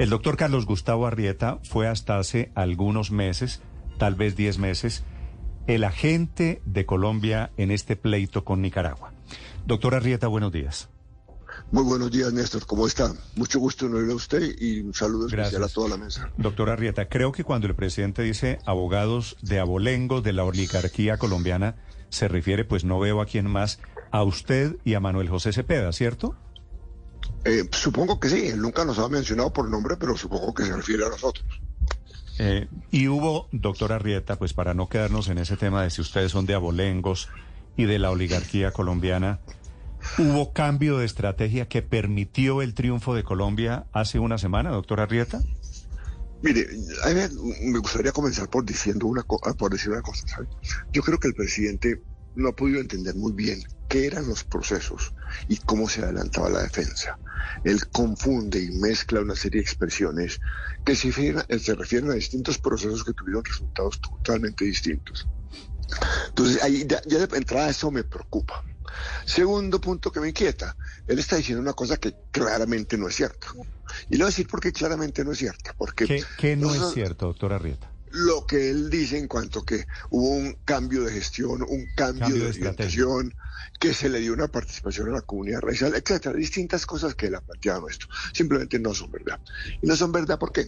El doctor Carlos Gustavo Arrieta fue hasta hace algunos meses, tal vez 10 meses, el agente de Colombia en este pleito con Nicaragua. Doctor Arrieta, buenos días. Muy buenos días, Néstor. ¿Cómo está? Mucho gusto en oírle a usted y un saludo especial a toda la mesa. Doctor Arrieta, creo que cuando el presidente dice abogados de abolengo de la oligarquía colombiana, se refiere, pues no veo a quién más, a usted y a Manuel José Cepeda, ¿cierto? Eh, supongo que sí. Nunca nos ha mencionado por nombre, pero supongo que se refiere a nosotros. Eh, y hubo, doctor Arrieta, pues para no quedarnos en ese tema de si ustedes son de abolengos y de la oligarquía colombiana, ¿hubo cambio de estrategia que permitió el triunfo de Colombia hace una semana, doctor Arrieta? Mire, a mí me gustaría comenzar por diciendo una por decir una cosa, ¿sabe? Yo creo que el presidente no ha podido entender muy bien qué eran los procesos y cómo se adelantaba la defensa. Él confunde y mezcla una serie de expresiones que se refieren, a distintos procesos que tuvieron resultados totalmente distintos. Entonces, ahí ya, ya de entrada eso me preocupa. Segundo punto que me inquieta, él está diciendo una cosa que claramente no es cierta. Y le voy a decir por qué claramente no es cierta. Porque ¿Qué, no es cierto, doctora Rieta? Lo que él dice en cuanto que hubo un cambio de gestión, un cambio, de, orientación, que se le dio una participación a la comunidad racial, etcétera, distintas cosas que él ha planteado esto, simplemente no son verdad. Y no son verdad porque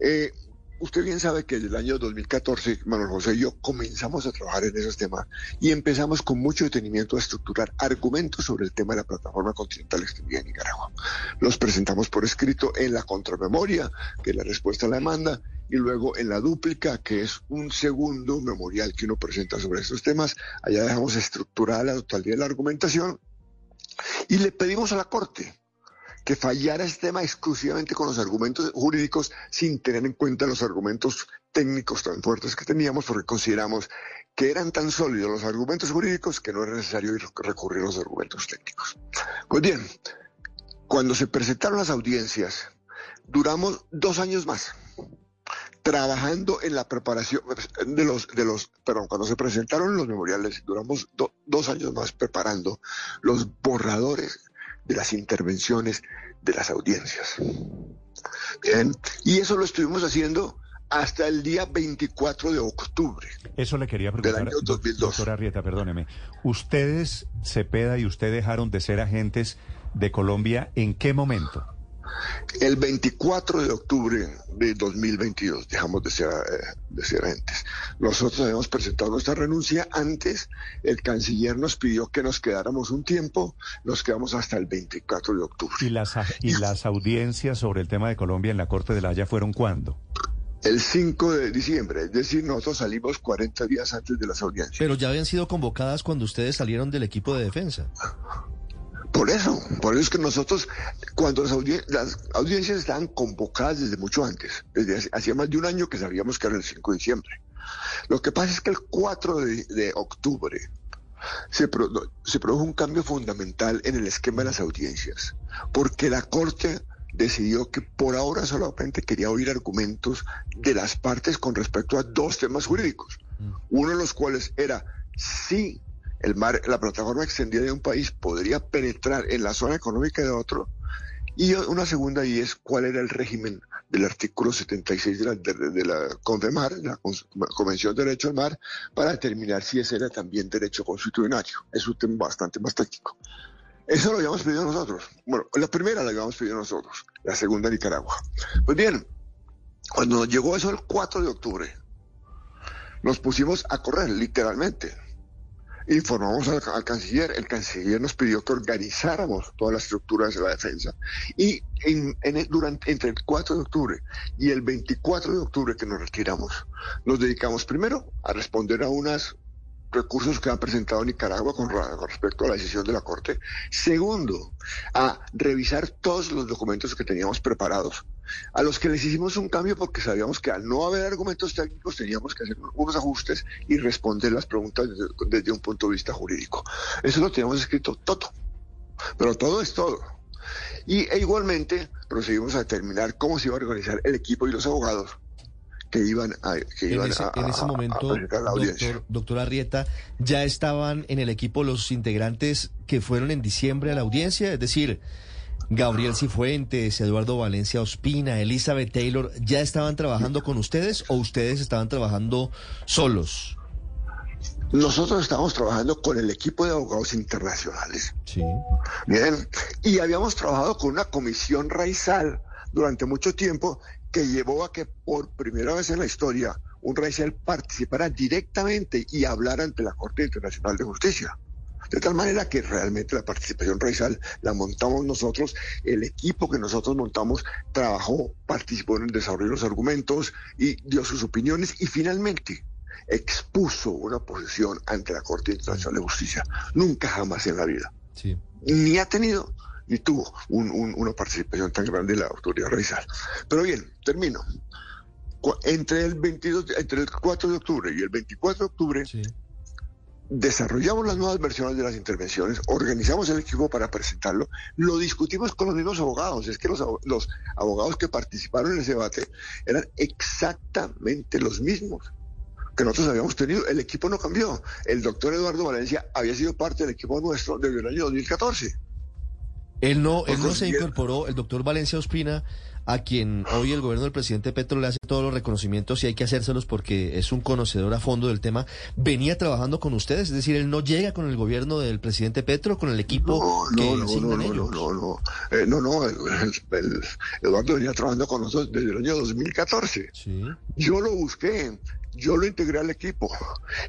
eh, usted bien sabe que desde el año 2014, Manuel José y yo comenzamos a trabajar en esos temas y empezamos con mucho detenimiento a estructurar argumentos sobre el tema de la plataforma continental extendida en Nicaragua. Los presentamos por escrito en la contramemoria, que es la respuesta a la demanda, y luego en la dúplica, que es un segundo memorial que uno presenta sobre estos temas. Allá dejamos estructurada la totalidad de la argumentación y le pedimos a la Corte que fallara este tema exclusivamente con los argumentos jurídicos sin tener en cuenta los argumentos técnicos tan fuertes que teníamos porque consideramos que eran tan sólidos los argumentos jurídicos que no era necesario recurrir a los argumentos técnicos. Pues bien, cuando se presentaron las audiencias, duramos dos años más trabajando en la preparación de los, de los, perdón, cuando se presentaron los memoriales, duramos dos años más preparando los borradores de las intervenciones de las audiencias. Bien, y eso lo estuvimos haciendo hasta el día 24 de octubre. Eso le quería preguntar, del año 2002. doctora Rieta, perdóneme. ¿Ustedes, Cepeda y usted dejaron de ser agentes de Colombia en qué momento? El 24 de octubre de 2022 dejamos de ser, eh, de ser agentes. Nosotros habíamos presentado nuestra renuncia antes, el canciller nos pidió que nos quedáramos un tiempo, nos quedamos hasta el 24 de octubre. ¿Y las, y las audiencias sobre el tema de Colombia en la Corte de la Haya fueron cuándo? El 5 de diciembre, es decir, nosotros salimos 40 días antes de las audiencias. Pero ya habían sido convocadas cuando ustedes salieron del equipo de defensa. Por eso, por eso es que nosotros, cuando las, audiencias estaban convocadas desde mucho antes, desde hacía más de un año que sabíamos que era el 5 de diciembre. Lo que pasa es que el 4 de, octubre se, se produjo un cambio fundamental en el esquema de las audiencias, porque la Corte decidió que por ahora solamente quería oír argumentos de las partes con respecto a dos temas jurídicos, mm. uno de los cuales era si el mar, la plataforma extendida de un país podría penetrar en la zona económica de otro. Y una segunda y es cuál era el régimen del artículo 76 de la, de, la Convención de Derecho al Mar, para determinar si ese era también derecho constitucionario. Es un tema bastante más técnico. Eso lo habíamos pedido nosotros. Bueno, la primera la habíamos pedido nosotros, la segunda Nicaragua. Pues bien, cuando llegó eso el 4 de octubre, nos pusimos a correr, literalmente informamos al, canciller, el canciller nos pidió que organizáramos todas las estructuras de la defensa y en, durante, entre el 4 de octubre y el 24 de octubre que nos retiramos, nos dedicamos primero a responder a unos recursos que han presentado Nicaragua con, respecto a la decisión de la Corte. Segundo, a revisar todos los documentos que teníamos preparados a los que les hicimos un cambio porque sabíamos que al no haber argumentos técnicos teníamos que hacer unos ajustes y responder las preguntas desde, un punto de vista jurídico. Eso lo teníamos escrito todo, pero todo es todo. Y e igualmente procedimos a determinar cómo se iba a organizar el equipo y los abogados que iban a, que en ese, en ese momento, doctor, doctor, Arrieta, ya estaban en el equipo los integrantes que fueron en diciembre a la audiencia, es decir, Gabriel Cifuentes, Eduardo Valencia Ospina, Elizabeth Taylor, ¿ya estaban trabajando con ustedes o ustedes estaban trabajando solos? Nosotros estábamos trabajando con el equipo de abogados internacionales. Sí. Bien, y habíamos trabajado con una comisión raizal durante mucho tiempo que llevó a que por primera vez en la historia un raizal participara directamente y hablara ante la Corte Internacional de Justicia. De tal manera que realmente la participación raizal la montamos nosotros, el equipo que nosotros montamos trabajó, participó en el desarrollo de los argumentos y dio sus opiniones y finalmente expuso una posición ante la Corte Internacional de Justicia. Nunca jamás en la vida. Ni ha tenido ni tuvo una participación tan grande de la autoridad raizal. Pero bien, termino. Entre el 22, entre el 4 de octubre y el 24 de octubre, desarrollamos las nuevas versiones de las intervenciones, organizamos el equipo para presentarlo, lo discutimos con los mismos abogados. Es que los, los abogados que participaron en ese debate eran exactamente los mismos que nosotros habíamos tenido. El equipo no cambió. El doctor Eduardo Valencia había sido parte del equipo nuestro desde el año 2014. Él no, él no se incorporó, el doctor Valencia Ospina, a quien hoy el gobierno del presidente Petro le hace todos los reconocimientos y hay que hacérselos porque es un conocedor a fondo del tema, venía trabajando con ustedes, es decir, él no llega con el gobierno del presidente Petro, con el equipo no, que no, no, no, ellos. No, no, eh, no, no, Eduardo venía trabajando con nosotros desde el año 2014. Sí. Yo lo busqué, yo lo integré al equipo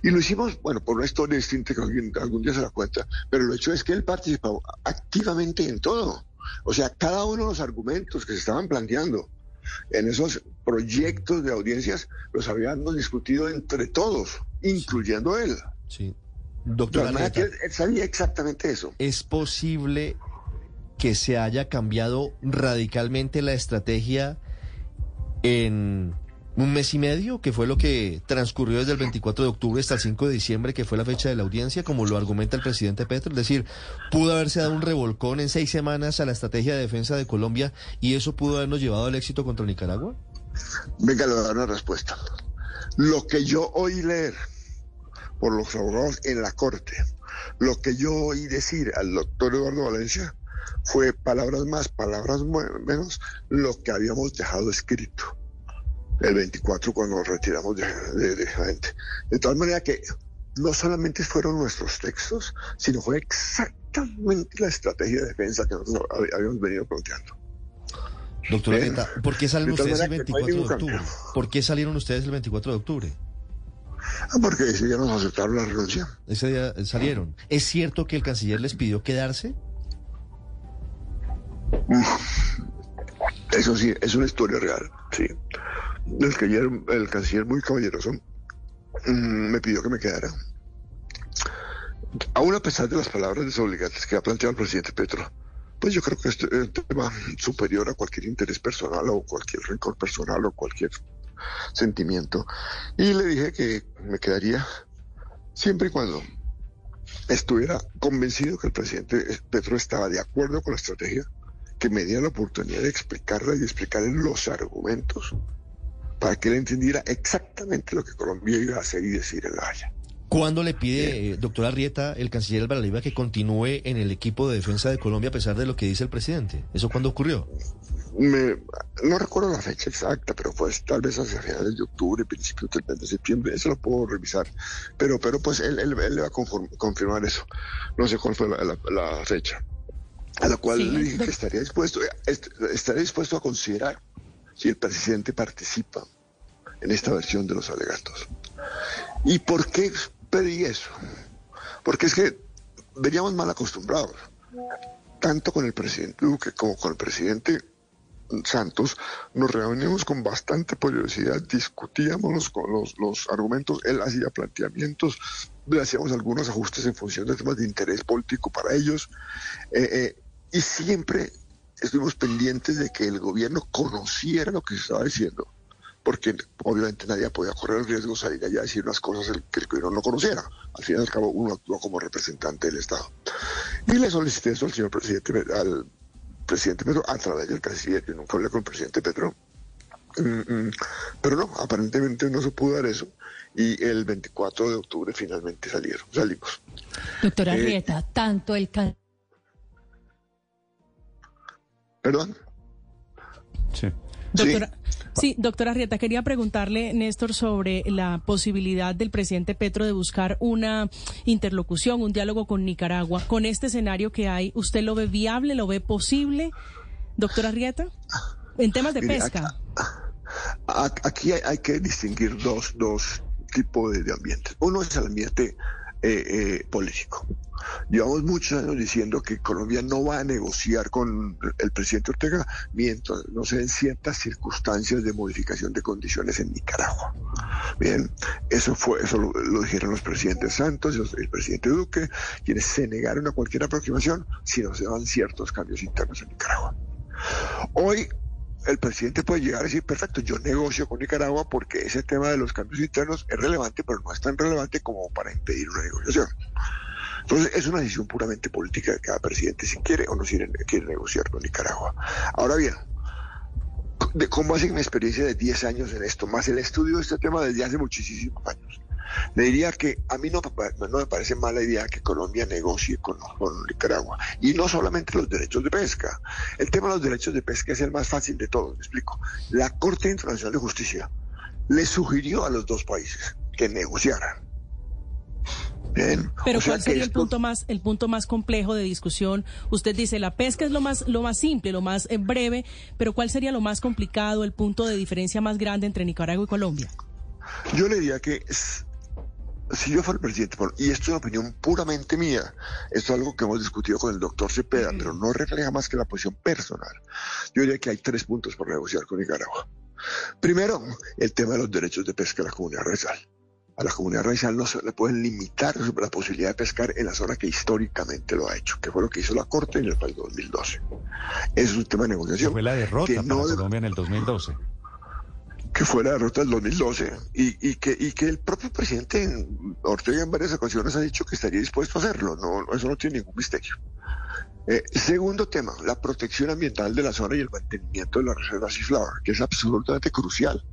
y lo hicimos, bueno, por una historia distinta que algún día se la cuenta, pero lo hecho es que él participó activamente en todo. O sea, cada uno de los argumentos que se estaban planteando en esos proyectos de audiencias los habíamos discutido entre todos, incluyendo él. Sí. Doctor él sabía exactamente eso. ¿Es posible que se haya cambiado radicalmente la estrategia en un mes y medio, que fue lo que transcurrió desde el 24 de octubre hasta el 5 de diciembre, que fue la fecha de la audiencia, como lo argumenta el presidente Petro. Es decir, pudo haberse dado un revolcón en seis semanas a la estrategia de defensa de Colombia y eso pudo habernos llevado al éxito contra Nicaragua. Venga, le voy a dar una respuesta. Lo que yo oí leer por los abogados en la Corte, lo que yo oí decir al doctor Eduardo Valencia, fue palabras más, palabras menos, lo que habíamos dejado escrito el 24 cuando nos retiramos de, de, gente. De tal manera que no solamente fueron nuestros textos, sino fue exactamente la estrategia de defensa que nosotros habíamos venido planteando. Doctor Areta, ¿por qué salen ustedes el 24 de octubre? ¿Por qué salieron ustedes el 24 de octubre? Ah, porque ese día nos aceptaron la renuncia. Ese día salieron. ¿Es cierto que el canciller les pidió quedarse? Eso sí, es una historia real, sí el canciller, el canciller muy caballeroso mm, me pidió que me quedara. Aún a pesar de las palabras desobligantes que ha planteado el presidente Petro, pues yo creo que este es un tema superior a cualquier interés personal o cualquier rencor personal o cualquier sentimiento. Y le dije que me quedaría siempre y cuando estuviera convencido que el presidente Petro estaba de acuerdo con la estrategia, que me diera la oportunidad de explicarla y explicarle los argumentos para que él entendiera exactamente lo que Colombia iba a hacer y decir en la Haya. ¿Cuándo le pide, eh, doctora Arrieta, el canciller Álvaro que continúe en el equipo de defensa de Colombia a pesar de lo que dice el presidente? ¿Eso cuándo ocurrió? no recuerdo la fecha exacta, pero pues tal vez hacia finales de octubre, principios del mes de septiembre, eso lo puedo revisar. Pero, pero pues él, él, le va a confirmar eso. No sé cuál fue la, fecha. A la cual le dije que estaría dispuesto, estaría dispuesto a considerar si el presidente participa en esta versión de los alegatos. ¿Y por qué pedí eso? Porque es que veníamos mal acostumbrados, tanto con el presidente Duque como con el presidente Santos, nos reuníamos con bastante curiosidad, discutíamos con los, argumentos, él hacía planteamientos, le hacíamos algunos ajustes en función de temas de interés político para ellos, eh, eh, y siempre estuvimos pendientes de que el gobierno conociera lo que se estaba diciendo, porque obviamente nadie podía correr el riesgo de salir allá a decir unas cosas que el gobierno no conociera. Al fin y al cabo, uno actuó como representante del Estado. Y le solicité eso al señor presidente, al presidente Petro, a través del presidente, nunca hablé con el presidente Petro. Mm, mm. pero no, aparentemente no se pudo dar eso y el 24 de octubre finalmente salieron, salimos. Doctora eh, Rieta, tanto el ¿Perdón? Sí. Doctora, sí. doctora Rieta, quería preguntarle, Néstor, sobre la posibilidad del presidente Petro de buscar una interlocución, un diálogo con Nicaragua. Con este escenario que hay, ¿usted lo ve viable, lo ve posible, doctora Rieta? En temas de pesca. Aquí, hay, que distinguir dos, dos tipos de, de ambientes. Uno es el ambiente eh, eh, político. Llevamos muchos años diciendo que Colombia no va a negociar con el presidente Ortega mientras no se den ciertas circunstancias de modificación de condiciones en Nicaragua. Bien, eso fue, eso lo, dijeron los presidentes Santos y el presidente Duque, quienes se negaron a cualquier aproximación si no se dan ciertos cambios internos en Nicaragua. Hoy el presidente puede llegar a decir, perfecto, yo negocio con Nicaragua porque ese tema de los cambios internos es relevante, pero no es tan relevante como para impedir una negociación. Entonces, es una decisión puramente política de cada presidente si quiere o no quiere, negociar con Nicaragua. Ahora bien, de cómo hace mi experiencia de 10 años en esto, más el estudio de este tema desde hace muchísimos años. Le diría que a mí no, no me parece mala idea que Colombia negocie con, Nicaragua. Y no solamente los derechos de pesca. El tema de los derechos de pesca es el más fácil de todos, me explico. La Corte Internacional de Justicia le sugirió a los dos países que negociaran. Pero ¿cuál sería el punto más el punto más complejo de discusión? Usted dice la pesca es lo más lo más simple, lo más eh, breve, pero ¿cuál sería lo más complicado, el punto de diferencia más grande entre Nicaragua y Colombia? Yo le diría que si yo fuera el presidente, y esto es una opinión puramente mía, esto es algo que hemos discutido con el doctor Cepeda, pero no refleja más que la posición personal. Yo diría que hay tres puntos por negociar con Nicaragua. Primero, el tema de los derechos de pesca de la comunidad raizal. A la comunidad raizal no se le pueden limitar la posibilidad de pescar en la zona que históricamente lo ha hecho, que fue lo que hizo la Corte en el país 2012. Eso es un tema de negociación. Fue la derrota para Colombia en el 2012 que fue la derrota del 2012 y, y, que, y que el propio presidente Ortega en varias ocasiones ha dicho que estaría dispuesto a hacerlo. No, eso no tiene ningún misterio. Eh, segundo tema, la protección ambiental de la zona y el mantenimiento de la reserva Seaflower, que es absolutamente crucial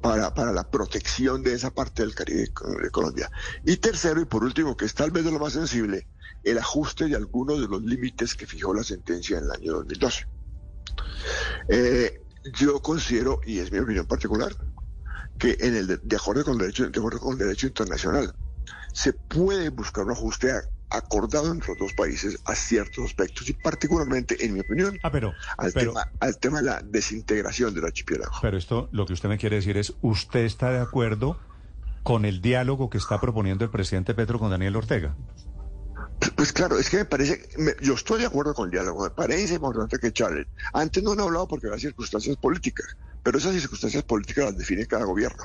para, la protección de esa parte del Caribe de Colombia. Y tercero, y por último, que es tal vez de lo más sensible, el ajuste de algunos de los límites que fijó la sentencia en el año 2012. Eh, yo considero, y es mi opinión particular, que en el de, acuerdo con el derecho, de acuerdo con el derecho internacional, se puede buscar un ajuste acordado entre los dos países a ciertos aspectos y particularmente, en mi opinión, ah, pero, al, tema, al tema de la desintegración del archipiélago. Pero esto, lo que usted me quiere decir es, ¿usted está de acuerdo con el diálogo que está proponiendo el presidente Petro con Daniel Ortega? Pues claro, es que me parece, yo estoy de acuerdo con el diálogo, me parece importante que Charles, antes no han hablado porque había circunstancias políticas, pero esas circunstancias políticas las define cada gobierno.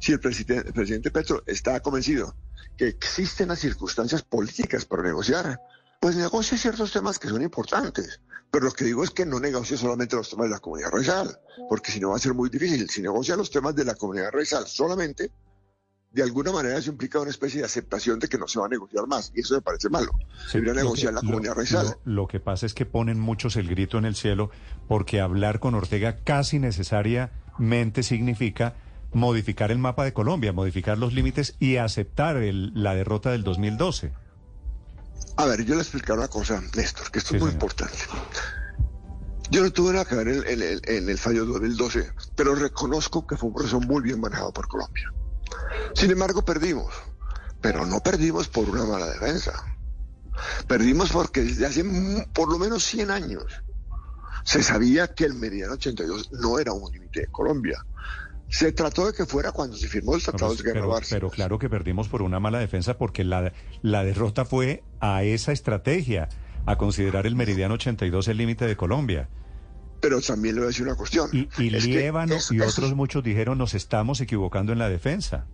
Si el presidente, el presidente Petro está convencido que existen las circunstancias políticas para negociar, pues negocie ciertos temas que son importantes. Pero lo que digo es que no negocie solamente los temas de la comunidad racial, porque si no va a ser muy difícil. Si negocia los temas de la comunidad racial solamente, de alguna manera eso implica una especie de aceptación de que no se va a negociar más, y eso me parece malo. Se debería negociar la comunidad racial. Lo, que pasa es que ponen muchos el grito en el cielo porque hablar con Ortega casi necesariamente significa modificar el mapa de Colombia, modificar los límites y aceptar la derrota del 2012. A ver, yo le explicaré una cosa, Néstor, que esto es muy importante. Yo no tuve nada que ver en, el, en el fallo 2012, pero reconozco que fue un proceso muy bien manejado por Colombia. Sin embargo, perdimos, pero no perdimos por una mala defensa. Perdimos porque desde hace por lo menos 100 años se sabía que el Meridiano 82 no era un límite de Colombia. Se trató de que fuera cuando se firmó el Tratado de Guerra pero, pero claro que perdimos por una mala defensa porque la, la derrota fue a esa estrategia, a considerar el Meridiano 82 el límite de Colombia. Pero también le voy a decir una cuestión. Y, y y otros muchos dijeron nos estamos equivocando en la defensa.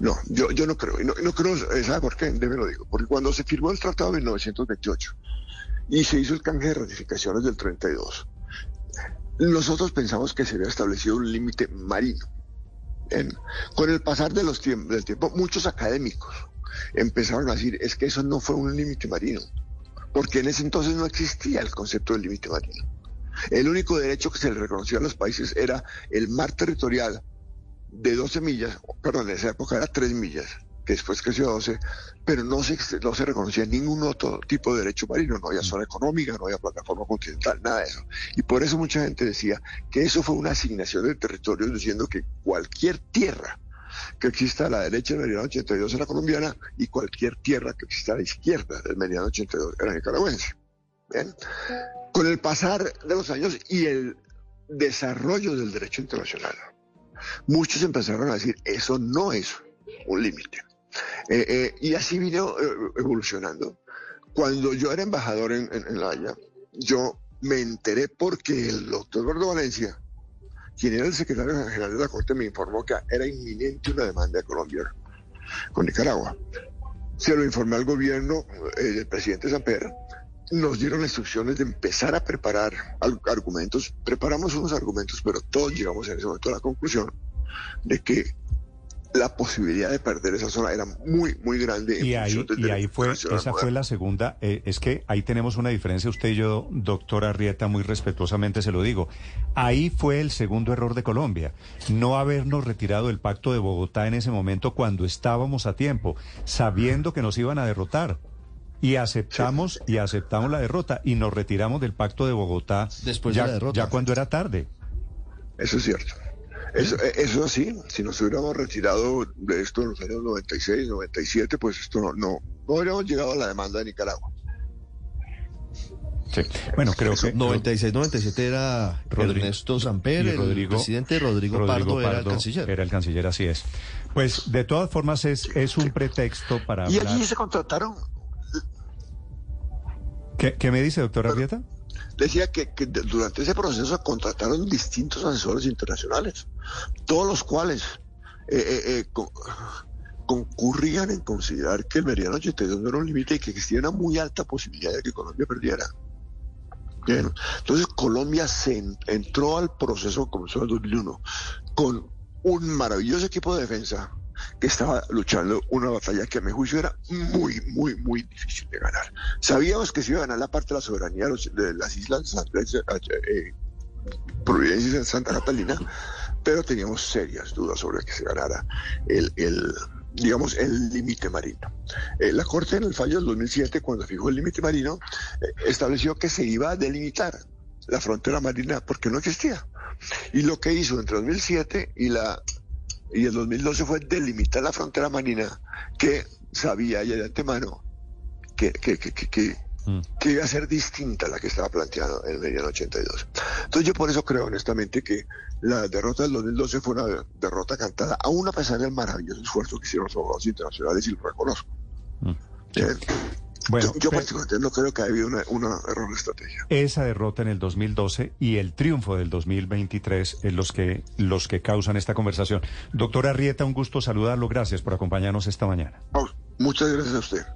No, yo, yo no creo. Y no, no creo, ¿sabe por qué? Debe lo digo. Porque cuando se firmó el tratado de 1928 y se hizo el canje de ratificaciones del 32, nosotros pensamos que se había establecido un límite marino. Con el pasar de los del tiempo, muchos académicos empezaron a decir, es que eso no fue un límite marino, porque en ese entonces no existía el concepto del límite marino. El único derecho que se le reconoció a los países era el mar territorial de 12 millas, perdón, en esa época era 3 millas, que después creció a 12, pero no se, no se reconocía ningún otro tipo de derecho marino, no había zona económica, no había plataforma continental, nada de eso. Y por eso mucha gente decía que eso fue una asignación de territorios diciendo que cualquier tierra que exista a la derecha del meridiano 82 era colombiana y cualquier tierra que exista a la izquierda del meridiano 82 era nicaragüense. ¿Bien? Con el pasar de los años y el desarrollo del derecho internacional, muchos empezaron a decir, eso no es un límite. Eh, eh, y así vino eh, evolucionando. Cuando yo era embajador en, La Haya, yo me enteré porque el doctor Eduardo Valencia, quien era el secretario general de la Corte, me informó que era inminente una demanda de Colombia con Nicaragua. Se lo informé al gobierno del presidente Samper, nos dieron instrucciones de empezar a preparar argumentos. Preparamos unos argumentos, pero todos llegamos en ese momento a la conclusión de que la posibilidad de perder esa zona era muy, muy grande. Y ahí, y ahí fue, esa fue la segunda. Eh, es que ahí tenemos una diferencia, usted y yo, doctora Arrieta, muy respetuosamente se lo digo. Ahí fue el segundo error de Colombia. No habernos retirado del pacto de Bogotá en ese momento cuando estábamos a tiempo, sabiendo que nos iban a derrotar. Y aceptamos, y aceptamos la derrota y nos retiramos del pacto de Bogotá Después ya, de la derrota. ya cuando era tarde. Eso es cierto. Eso, eso sí, si nos hubiéramos retirado de esto en los años 96, 97, pues esto no, no, no habríamos llegado a la demanda de Nicaragua. Sí. Bueno, creo que... 96-97 era Ernesto Samper, el Rodrigo, presidente Rodrigo, Pardo, era el canciller. Era el canciller, así es. Pues de todas formas es, es un pretexto para Y hablar... allí se contrataron, ¿Qué, qué me dice, doctora Arrieta? Decía que, durante ese proceso contrataron distintos asesores internacionales, todos los cuales eh, eh, eh, co- concurrían en considerar que el meridiano 82 no era un límite y que existía una muy alta posibilidad de que Colombia perdiera. Bien. Entonces Colombia se en- entró al proceso, comenzó en el 2001, con un maravilloso equipo de defensa que estaba luchando una batalla que a mi juicio era muy, muy, muy difícil de ganar. Sabíamos que se iba a ganar la parte de la soberanía de las islas San- eh, Providencia y Santa Catalina, pero teníamos serias dudas sobre que se ganara el, el, digamos, el límite marino. Eh, la Corte en el fallo del 2007, cuando fijó el límite marino, eh, estableció que se iba a delimitar la frontera marina porque no existía. Y lo que hizo entre 2007 y la y el 2012 fue delimitar la frontera marina que sabía ya de antemano que, que, que, que, Mm. que iba a ser distinta a la que estaba planteando en el mediano 82. Entonces yo por eso creo honestamente que la derrota del 2012 fue una derrota cantada, aún a pesar del maravilloso esfuerzo que hicieron los abogados internacionales y lo reconozco. Mm. Eh, Bueno, yo, yo particularmente no creo que haya habido una, una error de estrategia. esa derrota en el 2012 y el triunfo del 2023 es los que, los que causan esta conversación. Doctora Arrieta, un gusto saludarlo. Gracias por acompañarnos esta mañana. Vamos, muchas gracias a usted.